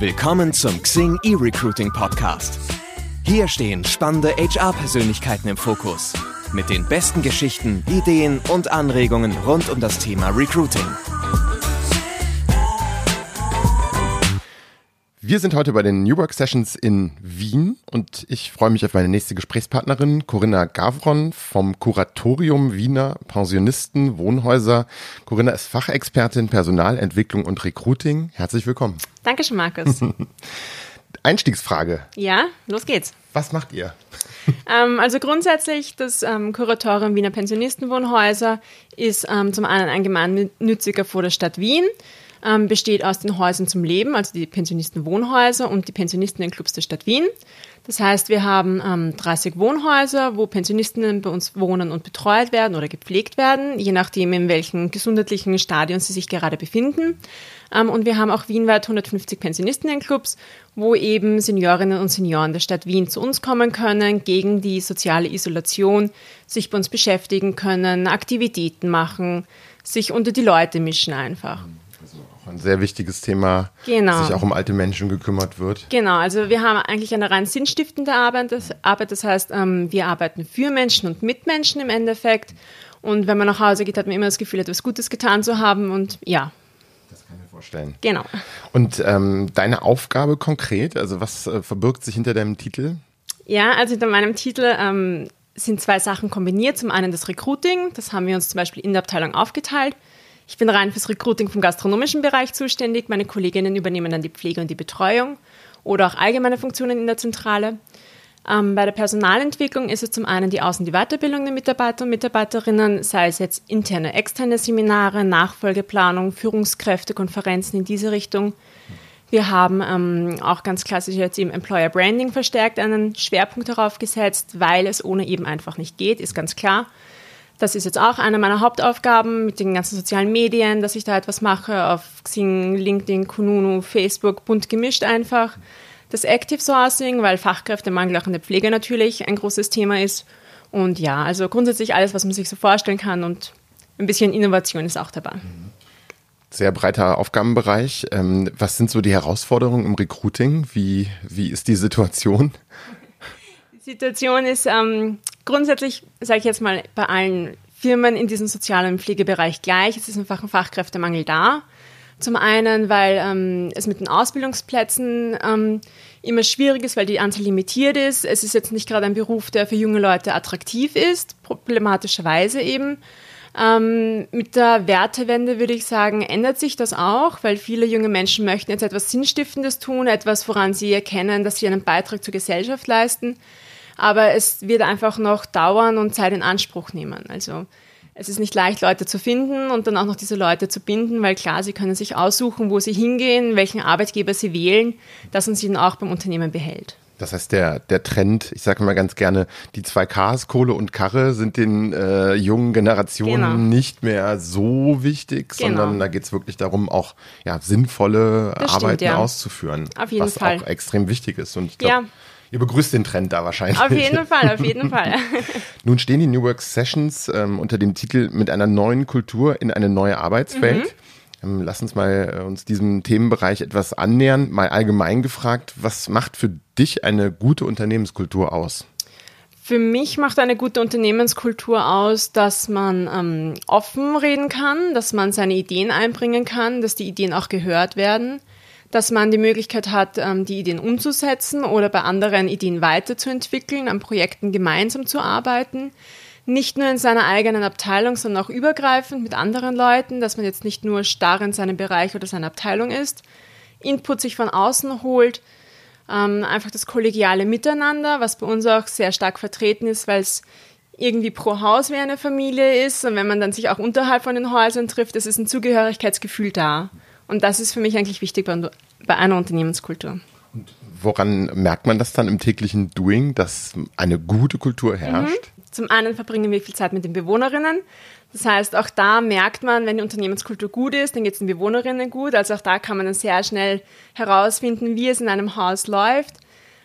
Willkommen zum Xing eRecruiting Podcast. Hier stehen spannende HR-Persönlichkeiten im Fokus. Mit den besten Geschichten, Ideen und Anregungen rund um das Thema Recruiting. Wir sind heute bei den New Work Sessions in Wien und ich freue mich auf meine nächste Gesprächspartnerin Corinna Gavron vom Kuratorium Wiener Pensionisten Wohnhäuser. Corinna ist Fachexpertin Personalentwicklung und Recruiting. Herzlich willkommen. Dankeschön, Markus. Einstiegsfrage. Ja, los geht's. Was macht ihr? Ähm, also grundsätzlich, das ähm, Kuratorium Wiener Pensionistenwohnhäuser ist ähm, zum einen ein gemeinnütziger vor der Stadt Wien ähm, besteht aus den Häusern zum Leben, also die Pensionistenwohnhäuser und die Pensionistenclubs der Stadt Wien. Das heißt, wir haben ähm, 30 Wohnhäuser, wo Pensionistinnen bei uns wohnen und betreut werden oder gepflegt werden, je nachdem, in welchem gesundheitlichen Stadion sie sich gerade befinden. Ähm, und wir haben auch wienweit 150 Pensionistinnenclubs, wo eben Seniorinnen und Senioren der Stadt Wien zu uns kommen können, gegen die soziale Isolation sich bei uns beschäftigen können, Aktivitäten machen, sich unter die Leute mischen einfach ein sehr wichtiges Thema, genau. sich auch um alte Menschen gekümmert wird. Genau, also wir haben eigentlich eine rein sinnstiftende Arbeit. Das, Arbeit, das heißt, ähm, wir arbeiten für Menschen und mit Menschen im Endeffekt. Und wenn man nach Hause geht, hat man immer das Gefühl, etwas Gutes getan zu haben. Und ja. Das kann ich mir vorstellen. Genau. Und ähm, deine Aufgabe konkret, also was äh, verbirgt sich hinter deinem Titel? Ja, also hinter meinem Titel ähm, sind zwei Sachen kombiniert. Zum einen das Recruiting, das haben wir uns zum Beispiel in der Abteilung aufgeteilt. Ich bin rein fürs Recruiting vom gastronomischen Bereich zuständig. Meine Kolleginnen übernehmen dann die Pflege und die Betreuung oder auch allgemeine Funktionen in der Zentrale. Ähm, bei der Personalentwicklung ist es zum einen die Außen- und die Weiterbildung der Mitarbeiter und Mitarbeiterinnen, sei es jetzt interne, externe Seminare, Nachfolgeplanung, Führungskräfte, Konferenzen in diese Richtung. Wir haben ähm, auch ganz klassisch jetzt im Employer Branding verstärkt einen Schwerpunkt darauf gesetzt, weil es ohne eben einfach nicht geht, ist ganz klar. Das ist jetzt auch eine meiner Hauptaufgaben mit den ganzen sozialen Medien, dass ich da etwas mache auf Xing, LinkedIn, Kununu, Facebook, bunt gemischt einfach. Das Active Sourcing, weil Fachkräftemangel auch in der Pflege natürlich ein großes Thema ist. Und ja, also grundsätzlich alles, was man sich so vorstellen kann und ein bisschen Innovation ist auch dabei. Sehr breiter Aufgabenbereich. Ähm, was sind so die Herausforderungen im Recruiting? Wie, wie ist die Situation? Die Situation ist, ähm, grundsätzlich, sage ich jetzt mal, bei allen Firmen in diesem sozialen Pflegebereich gleich. Es ist einfach ein Fachkräftemangel da. Zum einen, weil ähm, es mit den Ausbildungsplätzen ähm, immer schwierig ist, weil die Anzahl limitiert ist. Es ist jetzt nicht gerade ein Beruf, der für junge Leute attraktiv ist, problematischerweise eben. Ähm, mit der Wertewende würde ich sagen, ändert sich das auch, weil viele junge Menschen möchten jetzt etwas Sinnstiftendes tun, etwas, woran sie erkennen, dass sie einen Beitrag zur Gesellschaft leisten aber es wird einfach noch dauern und Zeit in Anspruch nehmen. Also es ist nicht leicht, Leute zu finden und dann auch noch diese Leute zu binden, weil klar, sie können sich aussuchen, wo sie hingehen, welchen Arbeitgeber sie wählen, dass uns ihn auch beim Unternehmen behält. Das heißt, der, der Trend, ich sage immer ganz gerne, die zwei Ks, Kohle und Karre, sind den äh, jungen Generationen genau. nicht mehr so wichtig, genau. sondern da geht es wirklich darum, auch ja, sinnvolle das Arbeiten stimmt, ja. auszuführen. Auf jeden was Fall. auch extrem wichtig ist. Und ich glaube, ja. Ihr begrüßt den Trend da wahrscheinlich. Auf jeden Fall, auf jeden Fall. Nun stehen die New Work Sessions ähm, unter dem Titel Mit einer neuen Kultur in eine neue Arbeitswelt. Mhm. Ähm, lass uns mal äh, uns diesem Themenbereich etwas annähern. Mal allgemein gefragt, was macht für dich eine gute Unternehmenskultur aus? Für mich macht eine gute Unternehmenskultur aus, dass man ähm, offen reden kann, dass man seine Ideen einbringen kann, dass die Ideen auch gehört werden, dass man die Möglichkeit hat, ähm, die Ideen umzusetzen oder bei anderen Ideen weiterzuentwickeln, an Projekten gemeinsam zu arbeiten. Nicht nur in seiner eigenen Abteilung, sondern auch übergreifend mit anderen Leuten, dass man jetzt nicht nur starr in seinem Bereich oder seiner Abteilung ist, Input sich von außen holt, ähm, einfach das kollegiale Miteinander, was bei uns auch sehr stark vertreten ist, weil es irgendwie pro Haus wie eine Familie ist und wenn man dann sich auch unterhalb von den Häusern trifft, es ist ein Zugehörigkeitsgefühl da. Und das ist für mich eigentlich wichtig bei einer Unternehmenskultur. Und woran merkt man das dann im täglichen Doing, dass eine gute Kultur herrscht? Mhm. Zum einen verbringen wir viel Zeit mit den Bewohnerinnen. Das heißt, auch da merkt man, wenn die Unternehmenskultur gut ist, dann geht es den Bewohnerinnen gut. Also auch da kann man dann sehr schnell herausfinden, wie es in einem Haus läuft,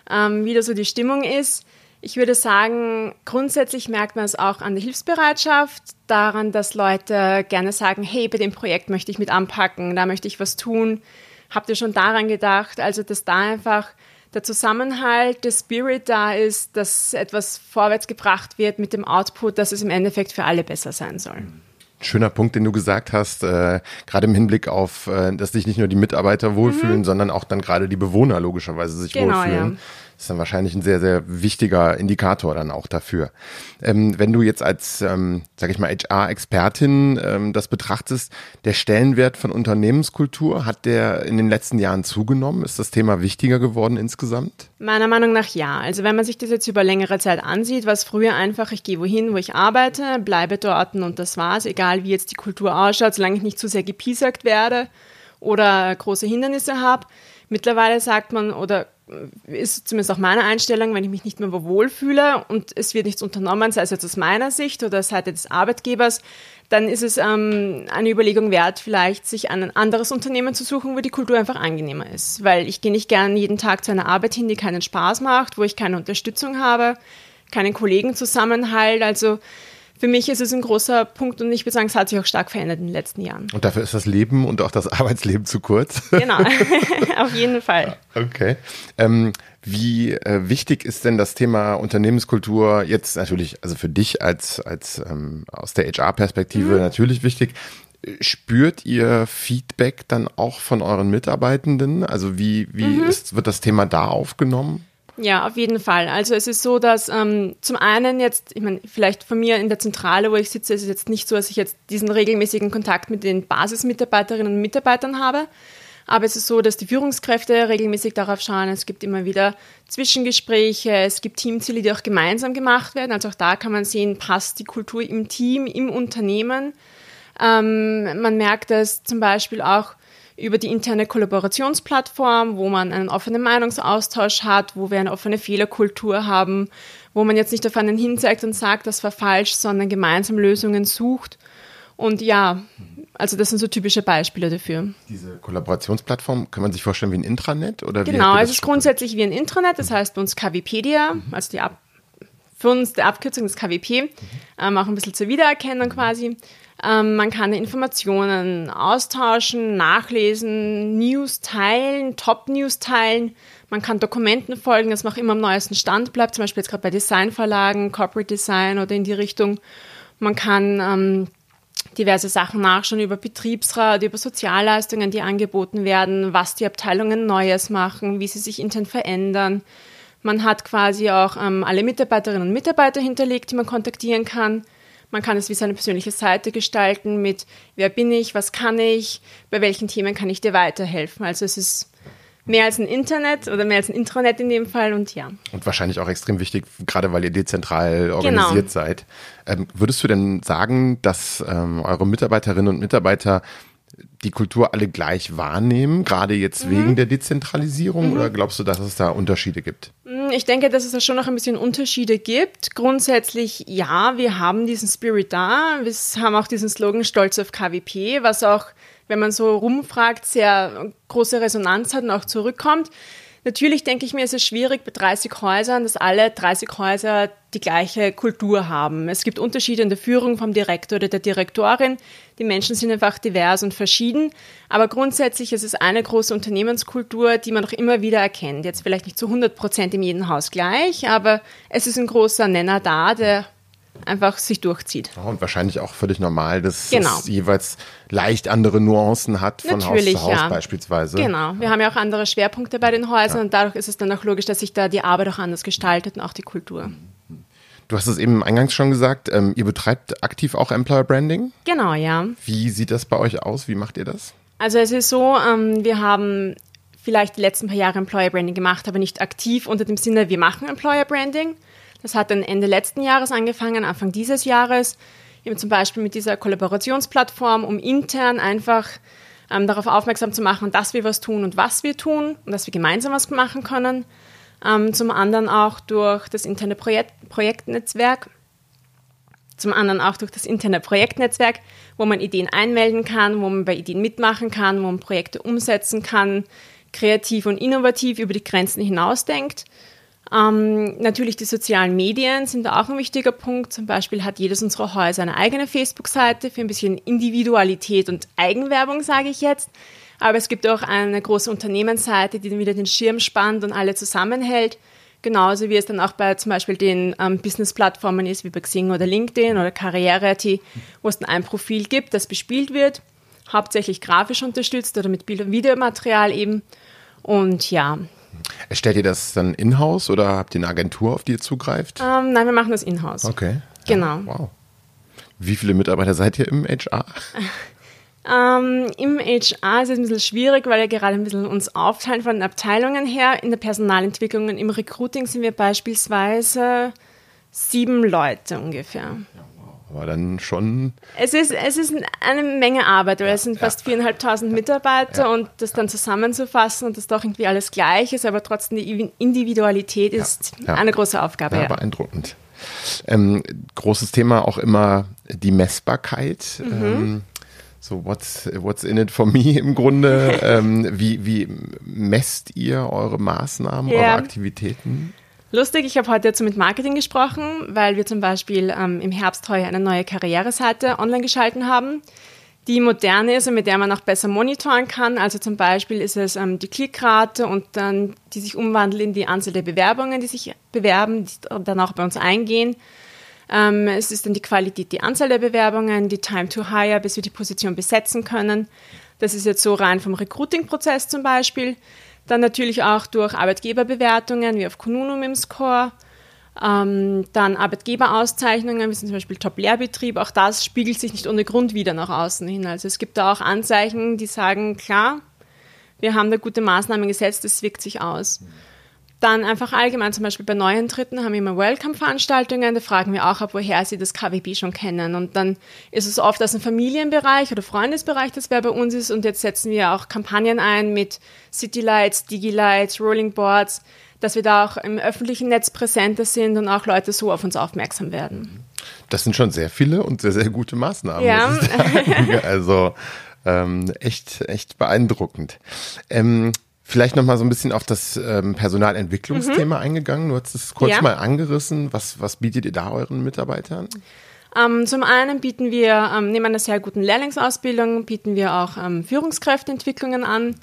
ähm, wie da so die Stimmung ist. Ich würde sagen, grundsätzlich merkt man es auch an der Hilfsbereitschaft, daran, dass Leute gerne sagen, hey, bei dem Projekt möchte ich mit anpacken, da möchte ich was tun. Habt ihr schon daran gedacht? Also, dass da einfach der Zusammenhalt, der Spirit da ist, dass etwas vorwärts gebracht wird mit dem Output, dass es im Endeffekt für alle besser sein soll. Schöner Punkt, den du gesagt hast, äh, gerade im Hinblick auf, äh, dass sich nicht nur die Mitarbeiter wohlfühlen, mhm. sondern auch dann gerade die Bewohner logischerweise sich genau, wohlfühlen. Ja ist dann wahrscheinlich ein sehr, sehr wichtiger Indikator dann auch dafür. Ähm, wenn du jetzt als, ähm, sag ich mal, HR-Expertin ähm, das betrachtest, der Stellenwert von Unternehmenskultur, hat der in den letzten Jahren zugenommen? Ist das Thema wichtiger geworden insgesamt? Meiner Meinung nach ja. Also wenn man sich das jetzt über längere Zeit ansieht, war es früher einfach, ich gehe wohin, wo ich arbeite, bleibe dort und das war's, egal wie jetzt die Kultur ausschaut, solange ich nicht zu sehr gepiesackt werde oder große Hindernisse habe. Mittlerweile sagt man oder ist zumindest auch meine Einstellung, wenn ich mich nicht mehr wohlfühle und es wird nichts unternommen, sei es jetzt aus meiner Sicht oder Seite des Arbeitgebers, dann ist es ähm, eine Überlegung wert, vielleicht sich ein anderes Unternehmen zu suchen, wo die Kultur einfach angenehmer ist. Weil ich gehe nicht gern jeden Tag zu einer Arbeit hin, die keinen Spaß macht, wo ich keine Unterstützung habe, keinen Kollegenzusammenhalt. Also für mich ist es ein großer Punkt und ich würde sagen, es hat sich auch stark verändert in den letzten Jahren. Und dafür ist das Leben und auch das Arbeitsleben zu kurz? Genau, auf jeden Fall. Okay. Ähm, wie äh, wichtig ist denn das Thema Unternehmenskultur jetzt natürlich, also für dich als, als ähm, aus der HR-Perspektive mhm. natürlich wichtig. Spürt ihr Feedback dann auch von euren Mitarbeitenden? Also wie, wie mhm. ist, wird das Thema da aufgenommen? Ja, auf jeden Fall. Also es ist so, dass ähm, zum einen jetzt, ich meine, vielleicht von mir in der Zentrale, wo ich sitze, ist es jetzt nicht so, dass ich jetzt diesen regelmäßigen Kontakt mit den Basismitarbeiterinnen und Mitarbeitern habe. Aber es ist so, dass die Führungskräfte regelmäßig darauf schauen. Es gibt immer wieder Zwischengespräche, es gibt Teamziele, die auch gemeinsam gemacht werden. Also auch da kann man sehen, passt die Kultur im Team, im Unternehmen. Ähm, man merkt es zum Beispiel auch, über die interne Kollaborationsplattform, wo man einen offenen Meinungsaustausch hat, wo wir eine offene Fehlerkultur haben, wo man jetzt nicht auf einen hinzeigt und sagt, das war falsch, sondern gemeinsam Lösungen sucht. Und ja, also das sind so typische Beispiele dafür. Diese Kollaborationsplattform, kann man sich vorstellen wie ein Intranet? Oder genau, es ist grundsätzlich wie ein Intranet, das heißt bei uns KWpedia, mhm. also die Ab für uns die Abkürzung des KWP, mhm. ähm, auch ein bisschen zur Wiedererkennung quasi. Ähm, man kann Informationen austauschen, nachlesen, News teilen, Top-News teilen. Man kann Dokumenten folgen, dass man auch immer am neuesten Stand bleibt, zum Beispiel jetzt gerade bei Designverlagen, Corporate Design oder in die Richtung. Man kann ähm, diverse Sachen nachschauen über Betriebsrat, über Sozialleistungen, die angeboten werden, was die Abteilungen Neues machen, wie sie sich intern verändern. Man hat quasi auch ähm, alle Mitarbeiterinnen und Mitarbeiter hinterlegt, die man kontaktieren kann. Man kann es wie seine persönliche Seite gestalten mit, wer bin ich, was kann ich, bei welchen Themen kann ich dir weiterhelfen. Also es ist mehr als ein Internet oder mehr als ein Intranet in dem Fall und ja. Und wahrscheinlich auch extrem wichtig, gerade weil ihr dezentral organisiert genau. seid. Ähm, würdest du denn sagen, dass ähm, eure Mitarbeiterinnen und Mitarbeiter die Kultur alle gleich wahrnehmen, gerade jetzt mhm. wegen der Dezentralisierung? Mhm. Oder glaubst du, dass es da Unterschiede gibt? Mm, ich denke, dass es da schon noch ein bisschen Unterschiede gibt. Grundsätzlich, ja, wir haben diesen Spirit da. Wir haben auch diesen Slogan Stolz auf KWP, was auch, wenn man so rumfragt, sehr große Resonanz hat und auch zurückkommt. Natürlich denke ich mir, es ist schwierig bei 30 Häusern, dass alle 30 Häuser die gleiche Kultur haben. Es gibt Unterschiede in der Führung vom Direktor oder der Direktorin. Die Menschen sind einfach divers und verschieden. Aber grundsätzlich ist es eine große Unternehmenskultur, die man auch immer wieder erkennt. Jetzt vielleicht nicht zu 100 Prozent in jedem Haus gleich, aber es ist ein großer Nenner da, der einfach sich durchzieht. und wahrscheinlich auch völlig normal, dass genau. es jeweils leicht andere Nuancen hat von Natürlich, Haus zu Haus ja. beispielsweise. Genau, wir haben ja auch andere Schwerpunkte bei den Häusern ja. und dadurch ist es dann auch logisch, dass sich da die Arbeit auch anders gestaltet und auch die Kultur. Du hast es eben eingangs schon gesagt, ähm, ihr betreibt aktiv auch Employer Branding? Genau, ja. Wie sieht das bei euch aus? Wie macht ihr das? Also es ist so, ähm, wir haben vielleicht die letzten paar Jahre Employer Branding gemacht, aber nicht aktiv unter dem Sinne, wir machen Employer Branding. Das hat dann Ende letzten Jahres angefangen, Anfang dieses Jahres, eben zum Beispiel mit dieser Kollaborationsplattform, um intern einfach ähm, darauf aufmerksam zu machen, dass wir was tun und was wir tun und dass wir gemeinsam was machen können. Ähm, zum anderen auch durch das interne Projekt Projektnetzwerk. Zum anderen auch durch das interne Projektnetzwerk, wo man Ideen einmelden kann, wo man bei Ideen mitmachen kann, wo man Projekte umsetzen kann, kreativ und innovativ über die Grenzen hinausdenkt. Ähm, natürlich die sozialen Medien sind auch ein wichtiger Punkt. Zum Beispiel hat jedes unserer Häuser eine eigene Facebook-Seite für ein bisschen Individualität und Eigenwerbung, sage ich jetzt. Aber es gibt auch eine große Unternehmensseite, die dann wieder den Schirm spannt und alle zusammenhält. Genauso wie es dann auch bei zum Beispiel den ähm, Business-Plattformen ist, wie bei Xing oder LinkedIn oder Karriere.at, wo es dann ein Profil gibt, das bespielt wird, hauptsächlich grafisch unterstützt oder mit Bild- und Videomaterial eben. Und ja. Erstellt ihr das dann in-house oder habt ihr eine Agentur, auf die ihr zugreift? Ähm, nein, wir machen das in-house. Okay. Genau. Ja, wow. Wie viele Mitarbeiter seid ihr im HR? Ähm, Im HR ist es ein bisschen schwierig, weil wir gerade ein bisschen uns aufteilen von den Abteilungen her. In der Personalentwicklung und im Recruiting sind wir beispielsweise sieben Leute ungefähr. Aber dann schon. Es ist, es ist eine Menge Arbeit, weil ja, es sind fast viereinhalbtausend ja. Mitarbeiter ja. und das dann zusammenzufassen und das doch irgendwie alles gleich ist, aber trotzdem die Individualität ist eine große Aufgabe. Ja, beeindruckend. Ähm, großes Thema auch immer die Messbarkeit. Mhm. Ähm, so what's, what's in it for me im Grunde. ähm, wie, wie messt ihr eure Maßnahmen, eure Aktivitäten? Lustig, ich habe heute dazu mit Marketing gesprochen, weil wir zum Beispiel ähm, im Herbst heuer eine neue Karriereseite online geschalten haben, die modern ist und mit der man auch besser monitoren kann. Also zum Beispiel ist es ähm, die Klickrate und dann, die sich umwandelt in die Anzahl der Bewerbungen, die sich bewerben, die dann auch bei uns eingehen. Ähm, es ist dann die Qualität, die Anzahl der Bewerbungen, die Time to Hire, bis wir die Position besetzen können. Das ist jetzt so rein vom Recruiting-Prozess zum Beispiel. Dann natürlich auch durch Arbeitgeberbewertungen wie auf Kununum im Score. Ähm, dann Arbeitgeberauszeichnungen, wie zum Beispiel Top-Lehrbetrieb. Auch das spiegelt sich nicht ohne Grund wieder nach außen hin. Also es gibt da auch Anzeichen, die sagen, klar, wir haben da gute Maßnahmen gesetzt, das wirkt sich aus. Dann einfach allgemein, zum Beispiel bei neuen Dritten haben wir immer Welcome-Veranstaltungen, da fragen wir auch ab, woher sie das KWB schon kennen. Und dann ist es oft aus dem Familienbereich oder Freundesbereich, das wer bei uns ist. Und jetzt setzen wir auch Kampagnen ein mit Citylights, Digilights, Rolling Boards, dass wir da auch im öffentlichen Netz präsenter sind und auch Leute so auf uns aufmerksam werden. Das sind schon sehr viele und sehr, sehr gute Maßnahmen. Ja. also ähm, echt, echt beeindruckend. Ähm, Vielleicht noch mal so ein bisschen auf das ähm, Personalentwicklungsthema mhm. eingegangen. Du hast es kurz ja. mal angerissen. Was, was bietet ihr da euren Mitarbeitern? Ähm, zum einen bieten wir ähm, neben einer sehr guten Lehrlingsausbildung bieten wir auch ähm, Führungskräfteentwicklungen an.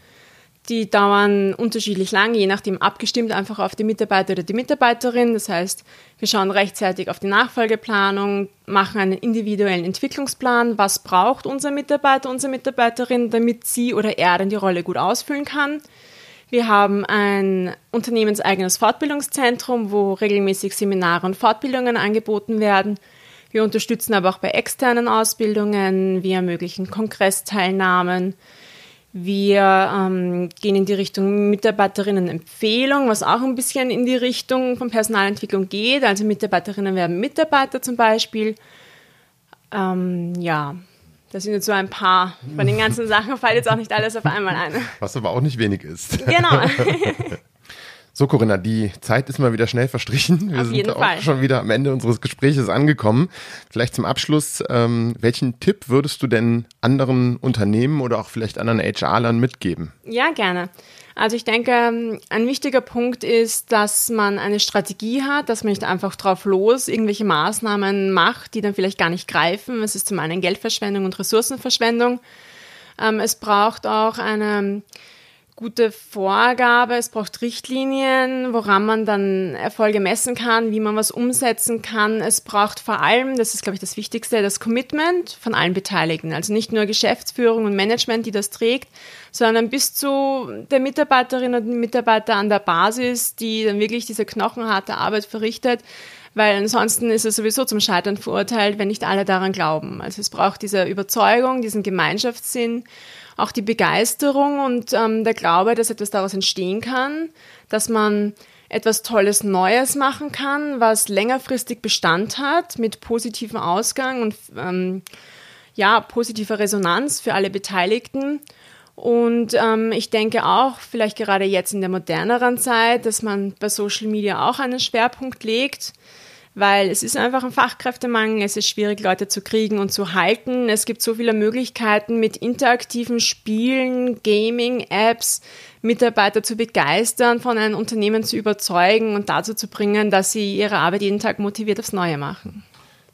Die dauern unterschiedlich lang, je nachdem abgestimmt einfach auf die Mitarbeiter oder die Mitarbeiterin. Das heißt, wir schauen rechtzeitig auf die Nachfolgeplanung, machen einen individuellen Entwicklungsplan. Was braucht unser Mitarbeiter, unsere Mitarbeiterin, damit sie oder er dann die Rolle gut ausfüllen kann? Wir haben ein unternehmenseigenes Fortbildungszentrum, wo regelmäßig Seminare und Fortbildungen angeboten werden. Wir unterstützen aber auch bei externen Ausbildungen, wir ermöglichen Kongressteilnahmen. Wir ähm, gehen in die Richtung Mitarbeiterinnenempfehlung, was auch ein bisschen in die Richtung von Personalentwicklung geht. Also Mitarbeiterinnen werden Mitarbeiter zum Beispiel. Ähm, ja, das sind jetzt so ein paar von den ganzen Sachen, fällt jetzt auch nicht alles auf einmal ein. Was aber auch nicht wenig ist. Genau. So, Corinna, die Zeit ist mal wieder schnell verstrichen. Wir Auf sind auch Fall. schon wieder am Ende unseres Gespräches angekommen. Vielleicht zum Abschluss, ähm, welchen Tipp würdest du denn anderen Unternehmen oder auch vielleicht anderen HR-Lern mitgeben? Ja, gerne. Also ich denke, ein wichtiger Punkt ist, dass man eine Strategie hat, dass man nicht einfach drauf los irgendwelche Maßnahmen macht, die dann vielleicht gar nicht greifen. Es ist zum einen Geldverschwendung und Ressourcenverschwendung. Ähm, es braucht auch eine gute Vorgabe, es braucht Richtlinien, woran man dann Erfolge messen kann, wie man was umsetzen kann. Es braucht vor allem, das ist, glaube ich, das Wichtigste, das Commitment von allen Beteiligten. Also nicht nur Geschäftsführung und Management, die das trägt, sondern bis zu der Mitarbeiterin und Mitarbeiter an der Basis, die dann wirklich diese knochenharte Arbeit verrichtet weil ansonsten ist es sowieso zum Scheitern verurteilt, wenn nicht alle daran glauben. Also es braucht diese Überzeugung, diesen Gemeinschaftssinn auch die Begeisterung und ähm, der Glaube, dass etwas daraus entstehen kann, dass man etwas Tolles Neues machen kann, was längerfristig Bestand hat, mit positivem Ausgang und ähm, ja, positiver Resonanz für alle Beteiligten. Und ähm, ich denke auch, vielleicht gerade jetzt in der moderneren Zeit, dass man bei Social Media auch einen Schwerpunkt legt weil es ist einfach ein Fachkräftemangel, es ist schwierig, Leute zu kriegen und zu halten. Es gibt so viele Möglichkeiten mit interaktiven Spielen, Gaming, Apps, Mitarbeiter zu begeistern, von einem Unternehmen zu überzeugen und dazu zu bringen, dass sie ihre Arbeit jeden Tag motiviert aufs Neue machen.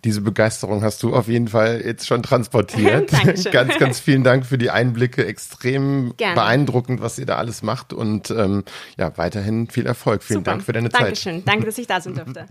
Diese Begeisterung hast du auf jeden Fall jetzt schon transportiert. Dankeschön. ganz, ganz vielen Dank für die Einblicke. Extrem Gerne. beeindruckend, was ihr da alles macht. Und ähm, ja, weiterhin viel Erfolg. Vielen Super. Dank für deine Dankeschön. Zeit. Danke, dass ich da sein durfte.